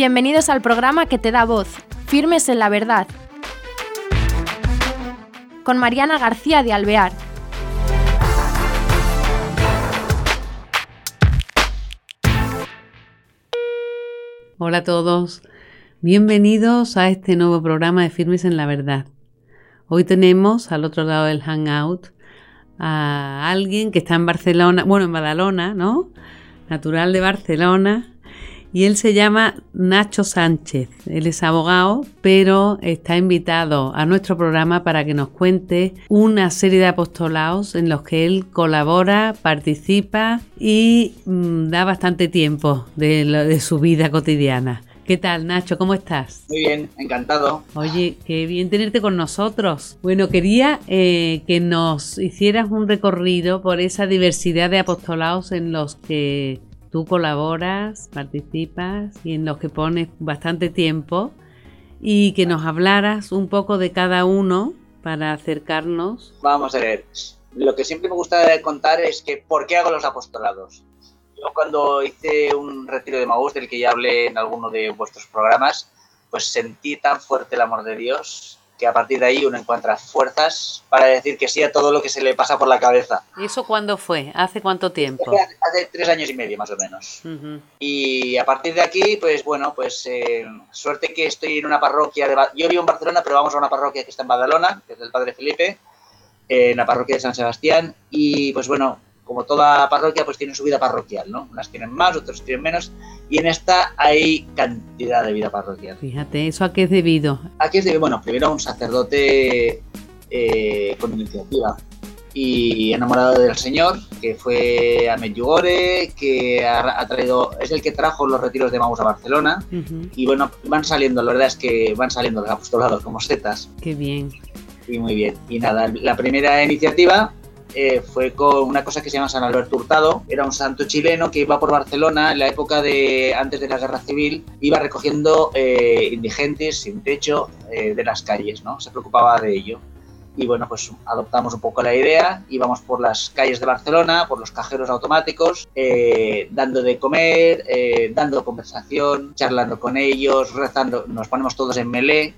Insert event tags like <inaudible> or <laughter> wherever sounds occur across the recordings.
Bienvenidos al programa que te da voz, Firmes en la Verdad, con Mariana García de Alvear. Hola a todos, bienvenidos a este nuevo programa de Firmes en la Verdad. Hoy tenemos al otro lado del Hangout a alguien que está en Barcelona, bueno, en Badalona, ¿no? Natural de Barcelona, y él se llama Nacho Sánchez. Él es abogado, pero está invitado a nuestro programa para que nos cuente una serie de apostolados en los que él colabora, participa y mm, da bastante tiempo de, su vida cotidiana. ¿Qué tal, Nacho? ¿Cómo estás? Muy bien, encantado. Oye, qué bien tenerte con nosotros. Bueno, quería eh, que nos hicieras un recorrido por esa diversidad de apostolados en los que tú colaboras, participas y en los que pones bastante tiempo y que nos hablaras un poco de cada uno para acercarnos. Vamos a ver, lo que siempre me gusta contar es que ¿por qué hago los apostolados? Yo cuando hice un retiro de Maús, del que ya hablé en alguno de vuestros programas, pues sentí tan fuerte el amor de Dios que a partir de ahí uno encuentra fuerzas para decir que sí a todo lo que se le pasa por la cabeza. ¿Y eso cuándo fue? ¿Hace cuánto tiempo? Hace, tres años y medio más o menos. Y a partir de aquí, pues bueno, pues eh, suerte que estoy en una parroquia, de, yo vivo en Barcelona, pero vamos a una parroquia que está en Badalona, que es del Padre Felipe, en la parroquia de San Sebastián, y pues bueno, como toda parroquia, pues tiene su vida parroquial, ¿no? Unas tienen más, otros tienen menos, y en esta hay cantidad de vida parroquial. Fíjate, ¿eso a qué es debido? ¿A qué es debido? Bueno, primero un sacerdote eh, con iniciativa y enamorado del Señor, que fue a Medjugorje, que ha, traído, es el que trajo los retiros de Maus a Barcelona, y bueno, van saliendo, la verdad es que van saliendo los apostolados como setas. Qué bien. Y muy bien. Y nada, la primera iniciativa eh, fue con una cosa que se llama San Alberto Hurtado. Era un santo chileno que iba por Barcelona en la época de antes de la guerra civil, iba recogiendo eh, indigentes sin techo eh, de las calles, ¿no? Se preocupaba de ello. Y bueno, pues adoptamos un poco la idea, íbamos por las calles de Barcelona, por los cajeros automáticos, dando de comer, dando conversación, charlando con ellos, rezando, nos ponemos todos en melé,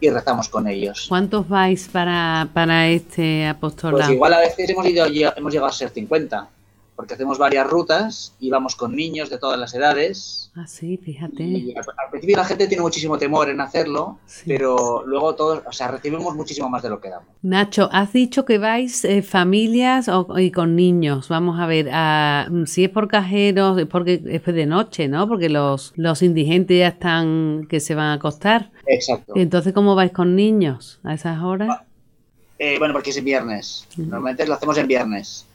y rezamos con ellos. ¿Cuántos vais para, para este apostolado? Pues igual a veces hemos, ido, hemos llegado a ser 50 porque hacemos varias rutas y vamos con niños de todas las edades. Ah, sí, fíjate. al, principio la gente tiene muchísimo temor en hacerlo, pero luego todos, o sea, recibimos muchísimo más de lo que damos. Nacho, has dicho que vais eh, familias y con niños. Vamos a ver, si es por cajeros, es porque es de noche, ¿no? Porque los, los indigentes ya están que se van a acostar. Exacto. Entonces, ¿cómo vais con niños a esas horas? Ah, eh, bueno, porque es en viernes. Normalmente lo hacemos en viernes.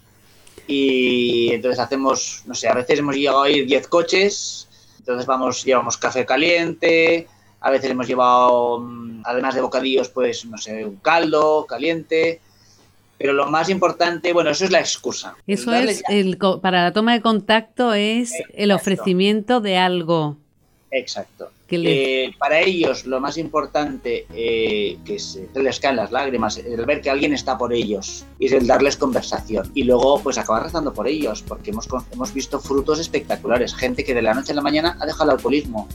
Y entonces hacemos, no sé, a veces hemos llegado a ir 10 coches, entonces vamos, llevamos café caliente, a veces hemos llevado, mm, además de bocadillos, pues, no sé, un caldo caliente. Pero lo más importante, bueno, eso es la excusa. Eso es, el, para la toma de contacto es el ofrecimiento de algo. Exacto. Eh, para ellos lo más importante eh, que se, les caen las lágrimas, el ver que alguien está por ellos y es el darles conversación. Y luego pues acabar rezando por ellos, porque hemos, hemos visto frutos espectaculares. Gente que de la noche a la mañana ha dejado el alcoholismo.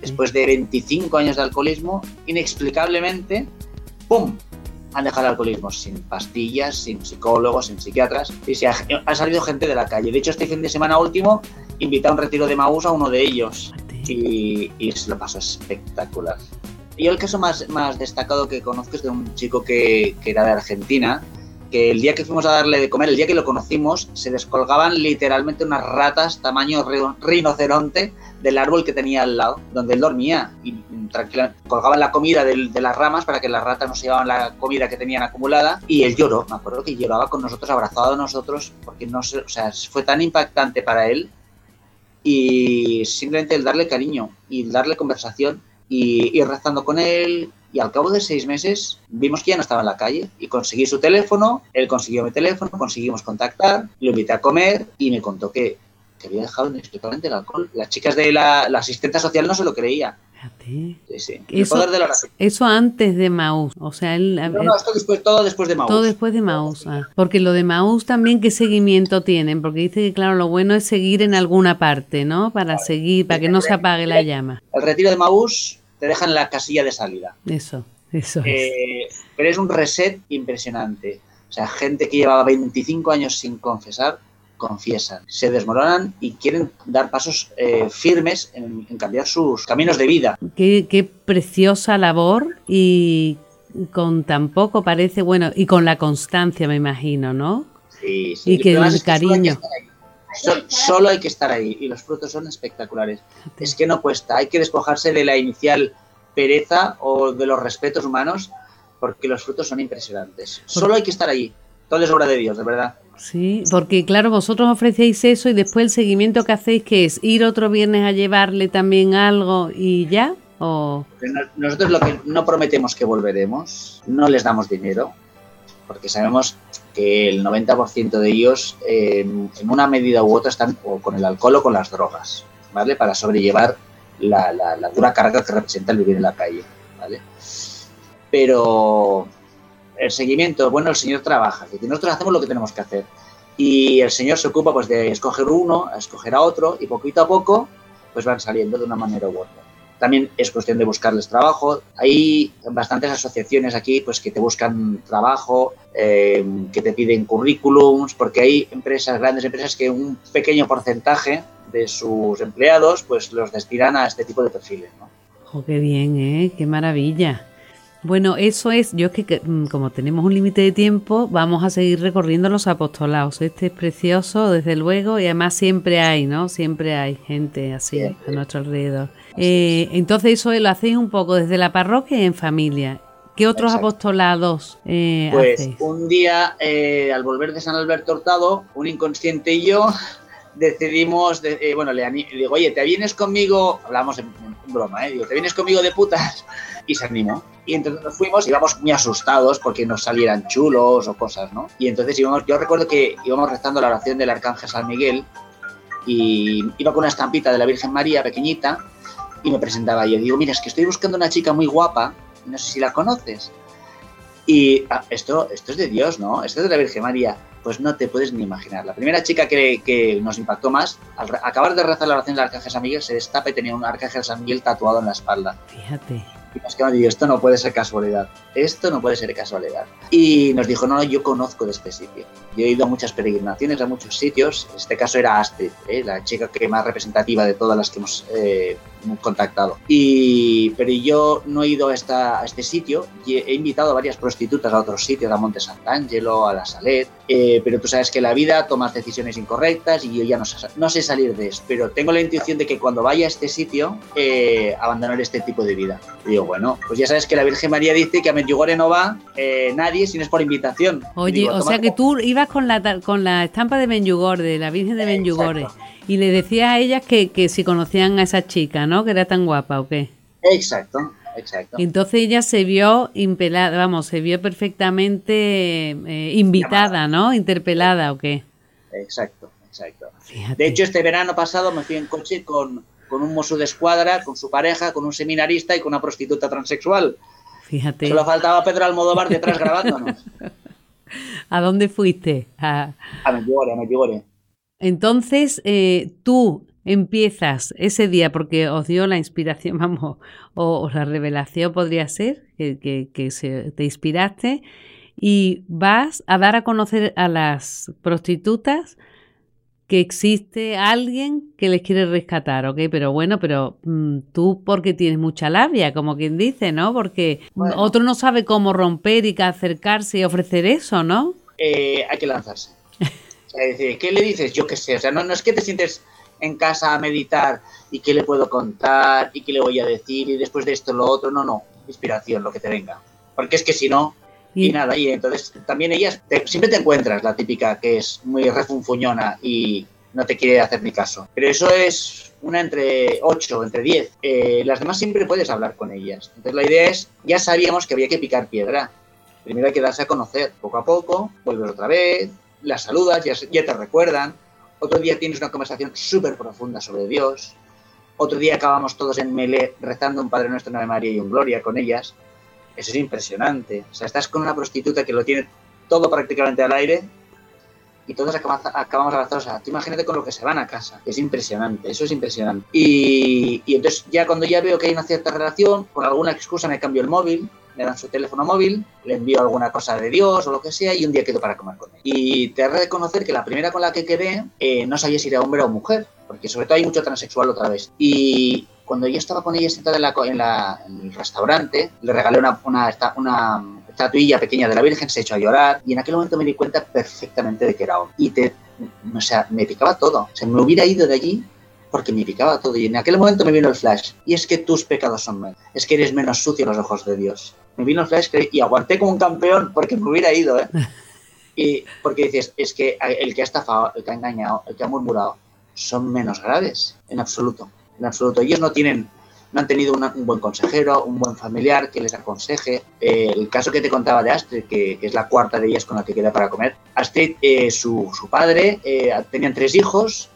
Después de 25 años de alcoholismo, inexplicablemente, ¡pum! han dejado el alcoholismo sin pastillas, sin psicólogos, sin psiquiatras, y se ha, salido gente de la calle. De hecho, este fin de semana último invita a un retiro de Maús a uno de ellos y, se lo pasó espectacular. Y el caso más, más destacado que conozco es de un chico que, que era de Argentina, que el día que fuimos a darle de comer, el día que lo conocimos, se descolgaban literalmente unas ratas tamaño rinoceronte del árbol que tenía al lado, donde él dormía. Y tranquilamente colgaban la comida de, las ramas para que las ratas no se llevaban la comida que tenían acumulada. Y él lloró, me acuerdo que lloraba con nosotros, abrazado a nosotros, porque no sé, o sea, fue tan impactante para él y simplemente el darle cariño y darle conversación y ir rezando con él y al cabo de seis meses vimos que ya no estaba en la calle y conseguí su teléfono, él consiguió mi teléfono, conseguimos contactar, lo invité a comer y me contó que, que había dejado inexplicablemente el alcohol. Las chicas de la, la asistente social no se lo creía. Eso, antes de Maús, o sea, él, no, esto después, todo después de Maús. Todo después de Maús, ah. porque lo de Maús también qué seguimiento tienen, porque dice que claro, lo bueno es seguir en alguna parte, ¿no? Para seguir, para que no se apague la llama. El retiro de Maús te dejan en la casilla de salida. Eso, eso. Eh, pero es un reset impresionante. O sea, gente que llevaba 25 años sin confesar, confiesan, se desmoronan y quieren dar pasos eh, firmes en, cambiar sus caminos de vida. Qué, preciosa labor y con tan poco parece, bueno, y con la constancia me imagino, ¿no? Sí, sí. Y que el cariño. Solo hay que estar ahí y los frutos son espectaculares. Es que no cuesta, hay que despojarse de la inicial pereza o de los respetos humanos porque los frutos son impresionantes. Solo hay que estar ahí. Todo es obra de Dios, de verdad. Sí, porque claro, vosotros ofrecéis eso y después el seguimiento que hacéis, que es ir otro viernes a llevarle también algo y ya. ¿O? Nosotros lo que no prometemos que volveremos, no les damos dinero, porque sabemos que el 90% de ellos en una medida u otra están o con el alcohol o con las drogas, ¿vale? Para sobrellevar la dura carga que representa el vivir en la calle, ¿vale? Pero el seguimiento, bueno, el Señor trabaja, nosotros hacemos lo que tenemos que hacer. Y el Señor se ocupa pues de escoger uno, a escoger a otro, y poquito a poco pues van saliendo de una manera u otra. También es cuestión de buscarles trabajo. Hay bastantes asociaciones aquí pues que te buscan trabajo, eh, que te piden currículums, porque hay empresas, grandes empresas que un pequeño porcentaje de sus empleados pues los destinan a este tipo de perfiles. ¿no? Oh, qué bien, ¿eh? Qué maravilla. Bueno, eso es, yo es que mm, como tenemos un límite de tiempo, vamos a seguir recorriendo los apostolados. Este es precioso, desde luego, y además siempre hay, ¿no? Siempre hay gente así a nuestro alrededor. Eh, entonces eso lo hacéis un poco desde la parroquia y en familia. ¿Qué otros apostolados eh, Pues un día, eh, al volver de San Alberto Hurtado, un inconsciente y yo <laughs> decidimos, eh, bueno, le, digo, oye, ¿te vienes conmigo? Hablamos en, broma, ¿eh? Digo, ¿te vienes conmigo de putas? Y se animó. Y entonces nos fuimos, íbamos muy asustados porque nos salieran chulos o cosas, ¿no? Y entonces íbamos, yo recuerdo que íbamos rezando la oración del Arcángel San Miguel y iba con una estampita de la Virgen María pequeñita y me presentaba yo. Digo, mira, es que estoy buscando una chica muy guapa, no sé si la conoces. Y ah, esto, esto es de Dios, ¿no? Esto es de la Virgen María. Pues no te puedes ni imaginar. La primera chica que, que nos impactó más, al acabar de rezar la oración del Arcángel San Miguel, se destapa y tenía un Arcángel San Miguel tatuado en la espalda. Fíjate. Y nos quedamos y esto no puede ser casualidad. Esto no puede ser casualidad. Y nos dijo, no, yo conozco de este sitio. Yo he ido a muchas peregrinaciones, a muchos sitios. En este caso era Astrid, ¿eh? la chica que más representativa de todas las que hemos eh, contactado. Y, pero yo no he ido a, esta, a este sitio. He invitado a varias prostitutas a otros sitios, a Monte Sant'Angelo, a la Salet. Eh, pero tú sabes que la vida tomas decisiones incorrectas y yo ya no sé, no sé salir de eso. Pero tengo la intuición de que cuando vaya a este sitio, eh, abandonar este tipo de vida. Y digo, bueno, pues ya sabes que la Virgen María dice que a Medjugorje no va eh, nadie si no es por invitación. Oye, o sea que tú ibas con la, con la estampa de Medjugorje, de la Virgen de Medjugorje, y le decías a ellas que, que si conocían a esa chica, ¿no? Que era tan guapa o qué. Exacto. Exacto. Entonces ella se vio impelada, vamos, se vio perfectamente eh, invitada, ¿no? Interpelada o qué. Exacto, exacto. De hecho, este verano pasado me fui en coche con, con un mozo de escuadra, con su pareja, con un seminarista y con una prostituta transexual. Fíjate. Solo faltaba Pedro Almodóvar detrás <laughs> grabándonos. ¿A dónde fuiste? A, a Medjugorje, a Medjugorje. Entonces, eh, tú empiezas ese día porque os dio la inspiración, <laughs> vamos, o, la revelación podría ser, que, que, se, te inspiraste, y vas a dar a conocer a las prostitutas que existe alguien que les quiere rescatar, ¿ok? Pero bueno, pero mm, tú porque tienes mucha labia, como quien dice, ¿no? Porque otro no sabe cómo romper y acercarse y ofrecer eso, ¿no? Eh, hay que lanzarse. Decir, ¿qué le dices? Yo qué sé, o sea, no, no es que te sientes en casa a meditar y qué le puedo contar y qué le voy a decir y después de esto lo otro, no, no, inspiración, lo que te venga. Porque es que si no, y, nada, y entonces también ellas, siempre te encuentras la típica que es muy refunfuñona y no te quiere hacer ni caso. Pero eso es una entre 8, entre 10. Eh, las demás siempre puedes hablar con ellas. Entonces la idea es, ya sabíamos que había que picar piedra. Primero hay que darse a conocer, poco a poco, vuelves otra vez, las saludas, ya, te recuerdan, otro día tienes una conversación súper profunda sobre Dios, Otro día acabamos todos en Melé rezando un Padre Nuestro, Ave María y un Gloria con ellas. Eso es impresionante. O sea, estás con una prostituta que lo tiene todo prácticamente al aire y todos acabamos abrazados. O sea, tú imagínate con lo que se van a casa. Es impresionante, eso es impresionante. Y, y entonces ya cuando ya veo que hay una cierta relación, por alguna excusa me cambio el móvil, me dan su teléfono móvil, le envío alguna cosa de Dios o lo que sea y un día quedo para comer con él. Y te he de reconocer que la primera con la que quedé eh, no sabía si era hombre o mujer, porque sobre todo hay mucho transexual otra vez. Y cuando yo estaba con ella sentada en, la, en, el restaurante, le regalé una, una, estatuilla pequeña de la Virgen, se echó a llorar y en aquel momento me di cuenta perfectamente de que era hombre. Y te, o sea, me picaba todo. O me hubiera ido de allí porque me picaba todo. Y en aquel momento me vino el flash. Y es que tus pecados son menos. Es que eres menos sucio a los ojos de Dios. Me vino el flash y aguanté como un campeón porque me hubiera ido, ¿eh? <laughs> Y porque dices, es que el que ha estafado, el que ha engañado, el que ha murmurado, son menos graves, en absoluto. En absoluto. Ellos no tienen no han tenido un buen consejero, un buen familiar que les aconseje. Eh, el caso que te contaba de Astrid, que, es la cuarta de ellas con la que queda para comer. Astrid, eh, su, su, padre, eh, tenían tres hijos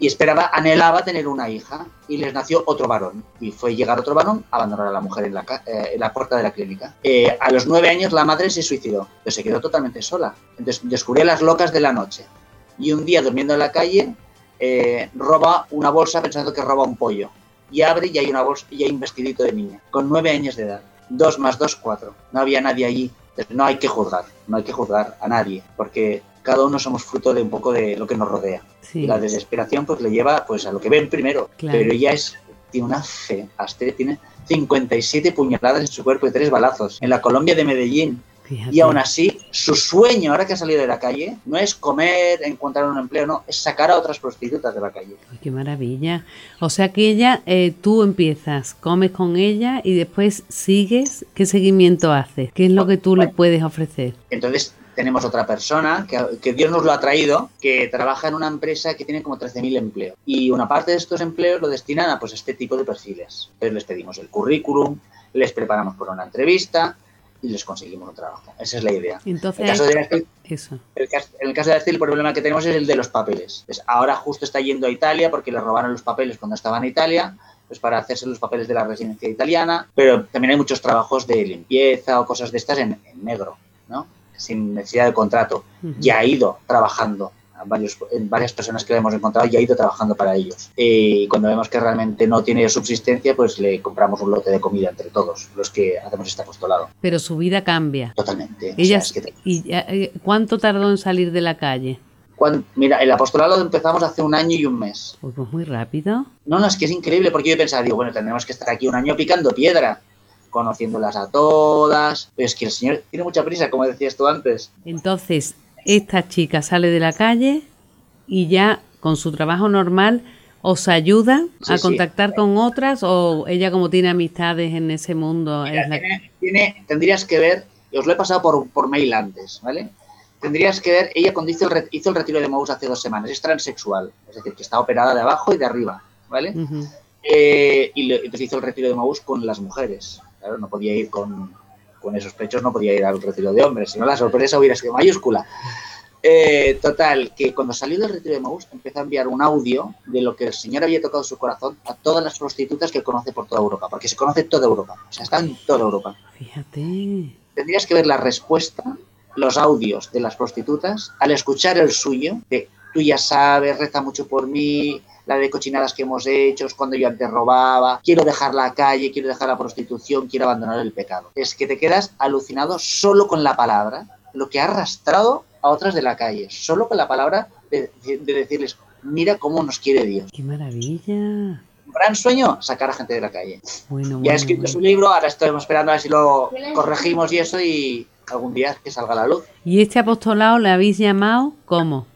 y esperaba, anhelaba tener una hija y les nació otro varón. Y fue llegar otro varón, abandonar a la mujer en la, en la puerta de la clínica. a los nueve años la madre se suicidó, pero se quedó totalmente sola. Entonces descubrió las locas de la noche. Y un día, durmiendo en la calle, roba una bolsa pensando que roba un pollo y abre y hay una bolsa y hay un vestidito de niña, con nueve años de edad. Dos más dos, cuatro. No había nadie allí. No hay que juzgar, no hay que juzgar a nadie, porque cada uno somos fruto de un poco de lo que nos rodea. Y la desesperación pues le lleva pues a lo que ven primero. Pero ella es, tiene una fe, Aster tiene 57 puñaladas en su cuerpo y tres balazos. En la Colombia de Medellín, y aún así, su sueño, ahora que ha salido de la calle, no es comer, encontrar un empleo, no, es sacar a otras prostitutas de la calle. qué maravilla. O sea que ella, eh, tú empiezas, comes con ella y después sigues. ¿Qué seguimiento haces? ¿Qué es lo que tú le puedes ofrecer? Entonces, tenemos otra persona que, Dios nos lo ha traído, que trabaja en una empresa que tiene como 13.000 empleos. Y una parte de estos empleos lo destinan a pues, este tipo de perfiles. Entonces les pedimos el currículum, les preparamos por una entrevista, y les conseguimos un trabajo. Esa es la idea. Entonces, el caso de eso. El en el caso de Astil, el problema que tenemos es el de los papeles. Pues ahora justo está yendo a Italia porque le robaron los papeles cuando estaba en Italia, pues para hacerse los papeles de la residencia italiana, pero también hay muchos trabajos de limpieza o cosas de estas en, negro, ¿no? Sin necesidad de contrato. Ya ha ido trabajando varios, varias personas que hemos encontrado y ha ido trabajando para ellos. Y cuando vemos que realmente no tiene subsistencia, pues le compramos un lote de comida entre todos los que hacemos este apostolado. Pero su vida cambia. Totalmente. Ella, ¿Y eh, cuánto tardó en salir de la calle? mira, el apostolado lo empezamos hace un año y un mes. Pues, muy rápido. No, no, es que es increíble porque yo pensaba, digo, bueno, tendremos que estar aquí un año picando piedra conociéndolas a todas. Pero es que el Señor tiene mucha prisa, como decías tú antes. Entonces, esta chica sale de la calle y ya con su trabajo normal os ayuda a contactar con otras o ella como tiene amistades en ese mundo tiene, tendrías que ver os lo he pasado por, por mail antes vale tendrías que ver ella cuando hizo el, hizo el retiro de Mous hace dos semanas es transexual es decir que está operada de abajo y de arriba vale eh, y entonces hizo el retiro de Mous con las mujeres claro no podía ir con con esos pechos no podía ir al retiro de hombres, sino la sorpresa hubiera sido mayúscula. Eh, total, que cuando salió del retiro de Maús empezó a enviar un audio de lo que el Señor había tocado su corazón a todas las prostitutas que conoce por toda Europa, porque se conoce toda Europa, o sea, está en toda Europa. Fíjate. Tendrías que ver la respuesta, los audios de las prostitutas al escuchar el suyo, de tú ya sabes, reza mucho por mí, la de cochinadas que hemos hecho, es cuando yo antes robaba, quiero dejar la calle, quiero dejar la prostitución, quiero abandonar el pecado. Es que te quedas alucinado solo con la palabra, lo que ha arrastrado a otras de la calle, solo con la palabra de, decirles, mira cómo nos quiere Dios. ¡Qué maravilla! Gran sueño, sacar a gente de la calle. Bueno, ya ha escrito su libro, ahora estamos esperando a ver si lo corregimos y eso y algún día que salga a la luz. ¿Y este apostolado le habéis llamado cómo?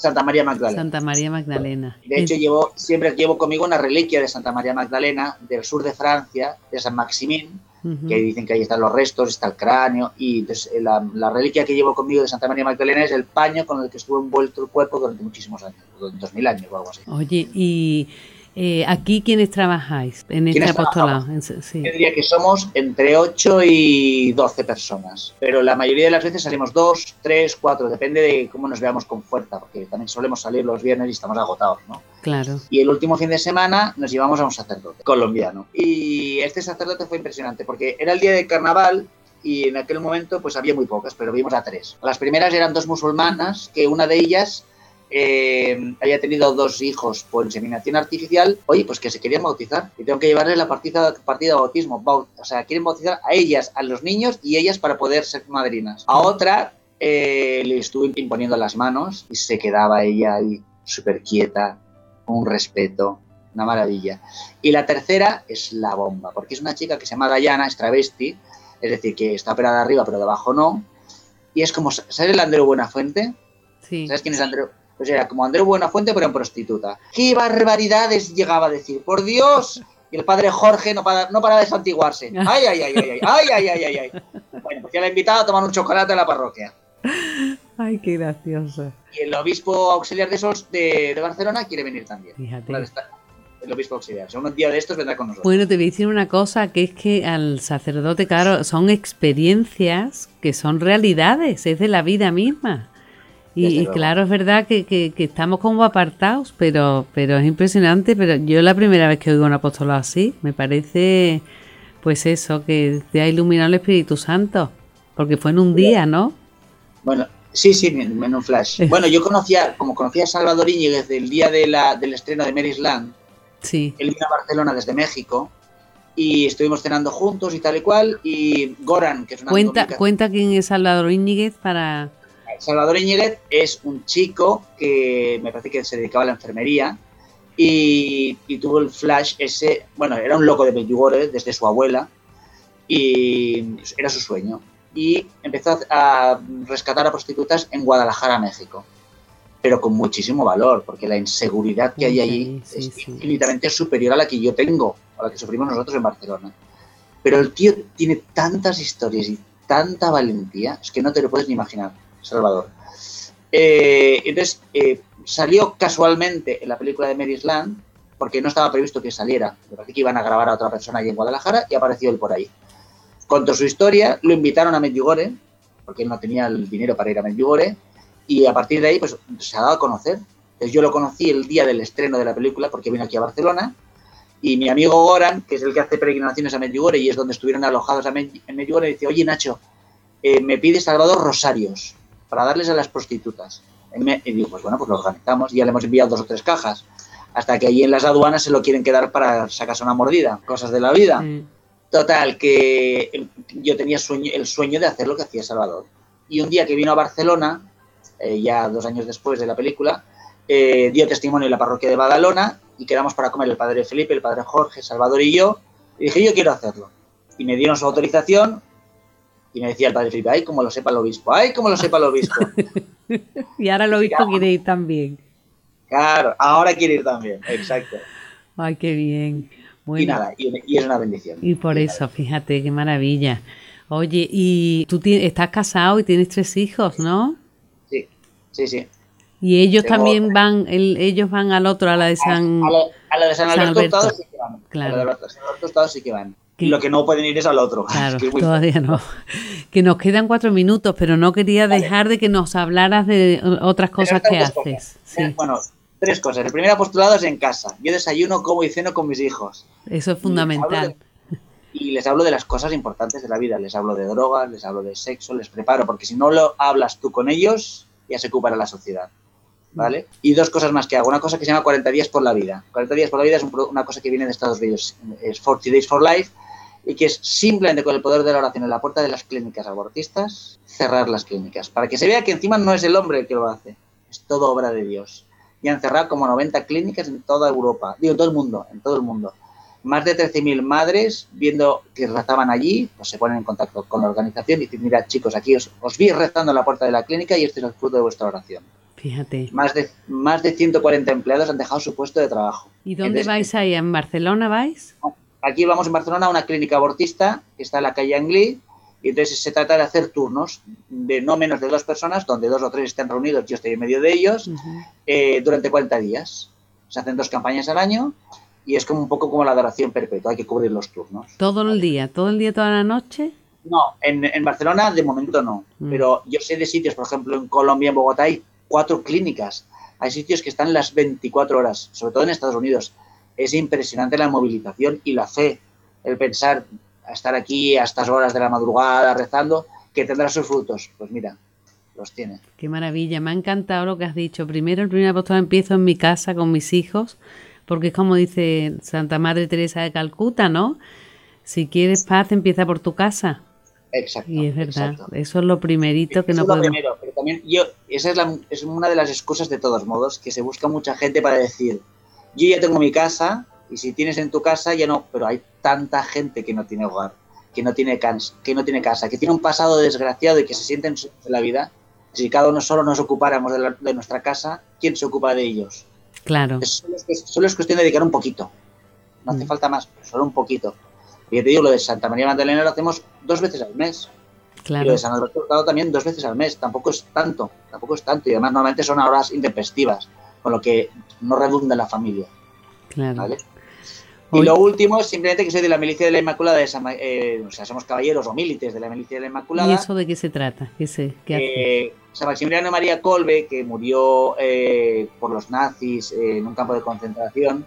Santa María Magdalena. Santa María Magdalena. De hecho, llevo, siempre llevo conmigo una reliquia de Santa María Magdalena del sur de Francia, de San Maximín, que que dicen que ahí están los restos, está el cráneo, y la, la, reliquia que llevo conmigo de Santa María Magdalena es el paño con el que estuvo envuelto el cuerpo durante muchísimos años, durante dos mil años o algo así. Oye, y Eh, ¿Aquí quiénes trabajáis en este apostolado? Sí. Yo diría que somos entre 8 y 12 personas, pero la mayoría de las veces salimos 2, 3, 4, depende de cómo nos veamos con fuerza, porque también solemos salir los viernes y estamos agotados, ¿no? Claro. Y el último fin de semana nos llevamos a un sacerdote colombiano. Y este sacerdote fue impresionante, porque era el día de carnaval y en aquel momento pues había muy pocas, pero vimos a tres. Las primeras eran dos musulmanas, que una de ellas eh, había tenido dos hijos por inseminación artificial, oye, pues que se querían bautizar y tengo que llevarles la partida, partida de bautismo. o sea, quieren bautizar a ellas, a los niños y ellas para poder ser madrinas. A otra eh, le estuve imponiendo las manos y se quedaba ella ahí súper quieta, con un respeto, una maravilla. Y la tercera es la bomba, porque es una chica que se llama Dayana, es travesti, es decir, que está operada arriba pero de abajo no. Y es como, ¿sabes el Andreu Buenafuente? Sí. ¿Sabes quién es Andreu? Pues era como Andreu Buenafuente, pero en prostituta. ¡Qué barbaridades llegaba a decir! ¡Por Dios! Y el padre Jorge no para, no para de santiguarse. <laughs> ¡Ay, ay, ay, ay, ay! ¡Ay, ay, ay, ay! Bueno, pues ya la he invitado a tomar un chocolate a la parroquia. ¡Ay, qué gracioso! Y el obispo auxiliar de, esos de, de Barcelona quiere venir también. Fíjate. El obispo auxiliar. O sea, un día de estos vendrá con nosotros. Bueno, te voy a decir una cosa, que es que al sacerdote, claro, son experiencias que son realidades, es de la vida misma. Y, claro, es verdad que, estamos como apartados, pero, pero es impresionante. Pero yo la primera vez que oigo un apostolado así, me parece, pues eso, que te ha iluminado el Espíritu Santo, porque fue en un día, ¿no? Bueno, sí, sí, en un flash. <laughs> Bueno, yo conocía, como conocía a Salvador Íñiguez del día de la, del estreno de Mary's Land, sí. él vino a Barcelona desde México y estuvimos cenando juntos y tal y cual. Y Goran, que es una. Cuenta, cuenta quién es Salvador Íñiguez para. Salvador Íñiguez es un chico que me parece que se dedicaba a la enfermería y, tuvo el flash ese, bueno, era un loco de Medjugorje desde su abuela y era su sueño. Y empezó a rescatar a prostitutas en Guadalajara, México, pero con muchísimo valor, porque la inseguridad que hay allí es infinitamente superior a la que yo tengo, a la que sufrimos nosotros en Barcelona. Pero el tío tiene tantas historias y tanta valentía, es que no te lo puedes ni imaginar. Salvador. Eh, entonces, eh, salió casualmente en la película de Mary's Land, porque no estaba previsto que saliera. Me parece que iban a grabar a otra persona allí en Guadalajara y apareció él por ahí. Contó su historia, lo invitaron a Medjugorje, porque él no tenía el dinero para ir a Medjugorje, y a partir de ahí pues se ha dado a conocer. Entonces, yo lo conocí el día del estreno de la película, porque vino aquí a Barcelona, y mi amigo Goran, que es el que hace peregrinaciones a Medjugorje y es donde estuvieron alojados en Medjugorje, dice, oye Nacho, eh, me pide Salvador Rosarios para darles a las prostitutas. Y, digo, pues bueno, pues lo organizamos y ya le hemos enviado dos o tres cajas. Hasta que allí en las aduanas se lo quieren quedar para sacarse una mordida. Cosas de la vida. Total, que yo tenía el sueño de hacer lo que hacía Salvador. Y un día que vino a Barcelona, eh, ya dos años después de la película, eh, dio testimonio en la parroquia de Badalona y quedamos para comer el padre Felipe, el padre Jorge, Salvador y yo. Y dije, yo quiero hacerlo. Y me dieron su autorización, y me decía el padre Felipe, ay, como lo sepa el obispo, ay, como lo sepa el obispo. <laughs> y ahora el obispo quiere ir también. Claro, ahora quiere ir también, exacto. Ay, qué bien. Y nada, y, es una bendición. Y por eso, fíjate, qué maravilla. Oye, y tú estás casado y tienes tres hijos, ¿no? Sí, sí, sí. Y ellos también van, ellos van al otro, a la de San, a, la de San Alberto, sí que van. Claro. A la de San Alberto sí que van. Y lo que no pueden ir es al otro. <laughs> Claro, todavía no. Que nos quedan cuatro minutos, pero no quería dejar de que nos hablaras de otras cosas que haces. Bueno, tres cosas. El primer apostolado es en casa. Yo desayuno, como y ceno con mis hijos. Eso es fundamental. Y les hablo de las cosas importantes de la vida. Les hablo de drogas, les hablo de sexo, les preparo, porque si no lo hablas tú con ellos, ya se ocupará la sociedad. ¿Vale? Y dos cosas más que hago. Una cosa que se llama 40 días por la vida. 40 días por la vida es una cosa que viene de Estados Unidos. Es 40 Days for Life y que es simplemente con el poder de la oración en la puerta de las clínicas abortistas, cerrar las clínicas, para que se vea que encima no es el hombre el que lo hace, es todo obra de Dios. Y han cerrado como 90 clínicas en toda Europa, digo, en todo el mundo, en todo el mundo. Más de 13.000 madres, viendo que rezaban allí, pues se ponen en contacto con la organización y dicen, mira chicos, aquí os, os vi rezando en la puerta de la clínica y este es el fruto de vuestra oración. Fíjate. Más de, más de 140 empleados han dejado su puesto de trabajo. ¿Y dónde vais ahí? ¿En Barcelona vais? Aquí vamos en Barcelona a una clínica abortista que está en la calle Anglí y entonces se trata de hacer turnos de no menos de dos personas, donde dos o tres estén reunidos, yo estoy en medio de ellos, eh, durante 40 días. Se hacen dos campañas al año y es como un poco como la adoración perpetua, hay que cubrir los turnos. ¿Todo el día? ¿Todo el día, toda la noche? No, en, Barcelona de momento no, mm. pero yo sé de sitios, por ejemplo en Colombia, en Bogotá hay cuatro clínicas, hay sitios que están las 24 horas, sobre todo en Estados Unidos. Es impresionante la movilización y la fe, el pensar, estar aquí a estas horas de la madrugada rezando, que tendrá sus frutos. Pues mira, los tiene. Qué maravilla, me ha encantado lo que has dicho. Primero, el primer apóstol empiezo en mi casa con mis hijos, porque es como dice Santa Madre Teresa de Calcuta, ¿no? Si quieres paz, empieza por tu casa. Exacto. Y es verdad, eso es lo primerito que no podemos... primero, pero también yo, esa es, la, es una de las excusas de todos modos, que se busca mucha gente para decir, yo ya tengo mi casa, y si tienes en tu casa ya no, pero hay tanta gente que no tiene hogar, que no tiene, que no tiene casa, que tiene un pasado desgraciado y que se siente en la vida. Si cada uno solo nos ocupáramos de, nuestra casa, ¿quién se ocupa de ellos? Claro. solo, es, cuestión de dedicar un poquito. No hace mm. falta más, solo un poquito. Y te digo, lo de Santa María Magdalena lo hacemos dos veces al mes. Claro. Y lo de San Alberto también dos veces al mes. Tampoco es tanto, tampoco es tanto. Y además normalmente son horas intempestivas, con lo que no redunda en la familia. Claro. ¿vale? Y lo último es simplemente que soy de la milicia de la Inmaculada, de eh, o sea, somos caballeros o milites de la milicia de la Inmaculada. ¿Y eso de qué se trata? ¿Qué se, qué eh, San Maximiliano María Colbe, que murió eh, por los nazis en un campo de concentración,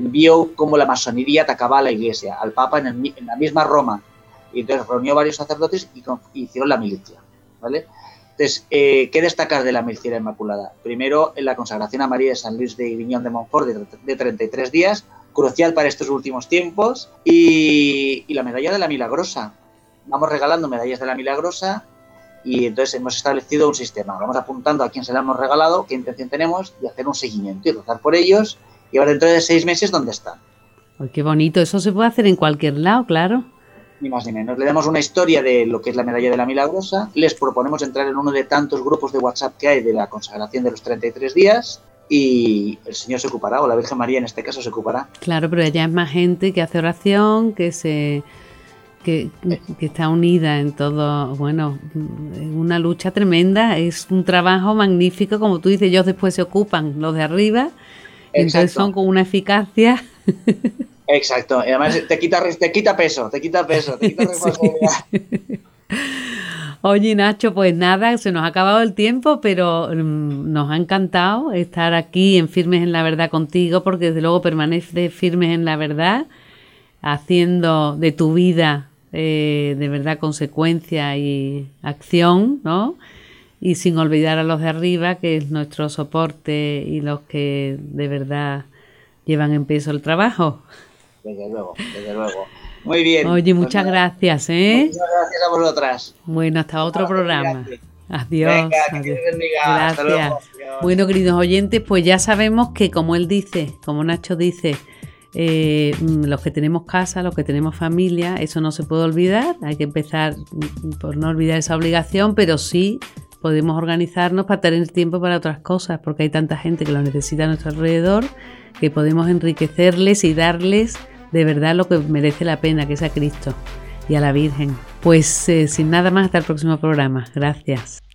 vio cómo la masonería atacaba a la iglesia, al Papa en, la misma Roma. Y entonces reunió varios sacerdotes y, hicieron la milicia. ¿vale? Entonces, ¿qué destacar de la la Inmaculada? Primero, en la consagración a María de San Luis de Griñón de Montfort de, de 33 días, crucial para estos últimos tiempos. Y, la medalla de la Milagrosa. Vamos regalando medallas de la Milagrosa y entonces hemos establecido un sistema. Vamos apuntando a quién se la hemos regalado, qué intención tenemos y hacer un seguimiento y rezar por ellos y ver dentro de seis meses dónde están. qué bonito, eso se puede hacer en cualquier lado, claro. Ni más ni menos. Le damos una historia de lo que es la medalla de la Milagrosa, les proponemos entrar en uno de tantos grupos de WhatsApp que hay de la consagración de los 33 días y el Señor se ocupará, o la Virgen María en este caso se ocupará. Claro, pero ella es más gente que hace oración, que se que, está unida en todo, bueno, una lucha tremenda, es un trabajo magnífico, como tú dices, ellos después se ocupan los de arriba, entonces son con una eficacia. <laughs> Exacto, y además te quita, te quita peso, te quita peso, te quita <laughs> responsabilidad. Oye, Nacho, pues nada, se nos ha acabado el tiempo, pero mm, nos ha encantado estar aquí en Firmes en la Verdad contigo, porque desde luego permanece firmes en la verdad, haciendo de tu vida eh, de verdad consecuencia y acción, ¿no? Y sin olvidar a los de arriba, que es nuestro soporte y los que de verdad llevan en peso el trabajo. Desde luego, desde luego. Muy bien. Oye, muchas pues gracias, ¿eh? Muchas gracias a vosotras. Bueno, hasta otro programa. Adiós. Gracias. Bueno, queridos oyentes, pues ya sabemos que como él dice, como Nacho dice, eh, mm, los que tenemos casa, los que tenemos familia, eso no se puede olvidar. Hay que empezar mm, por no olvidar esa obligación, pero sí podemos organizarnos para tener tiempo para otras cosas, porque hay tanta gente que lo necesita a nuestro alrededor, que podemos enriquecerles y darles de verdad lo que merece la pena, que es a Cristo y a la Virgen. Pues eh, sin nada más, hasta el próximo programa. Gracias.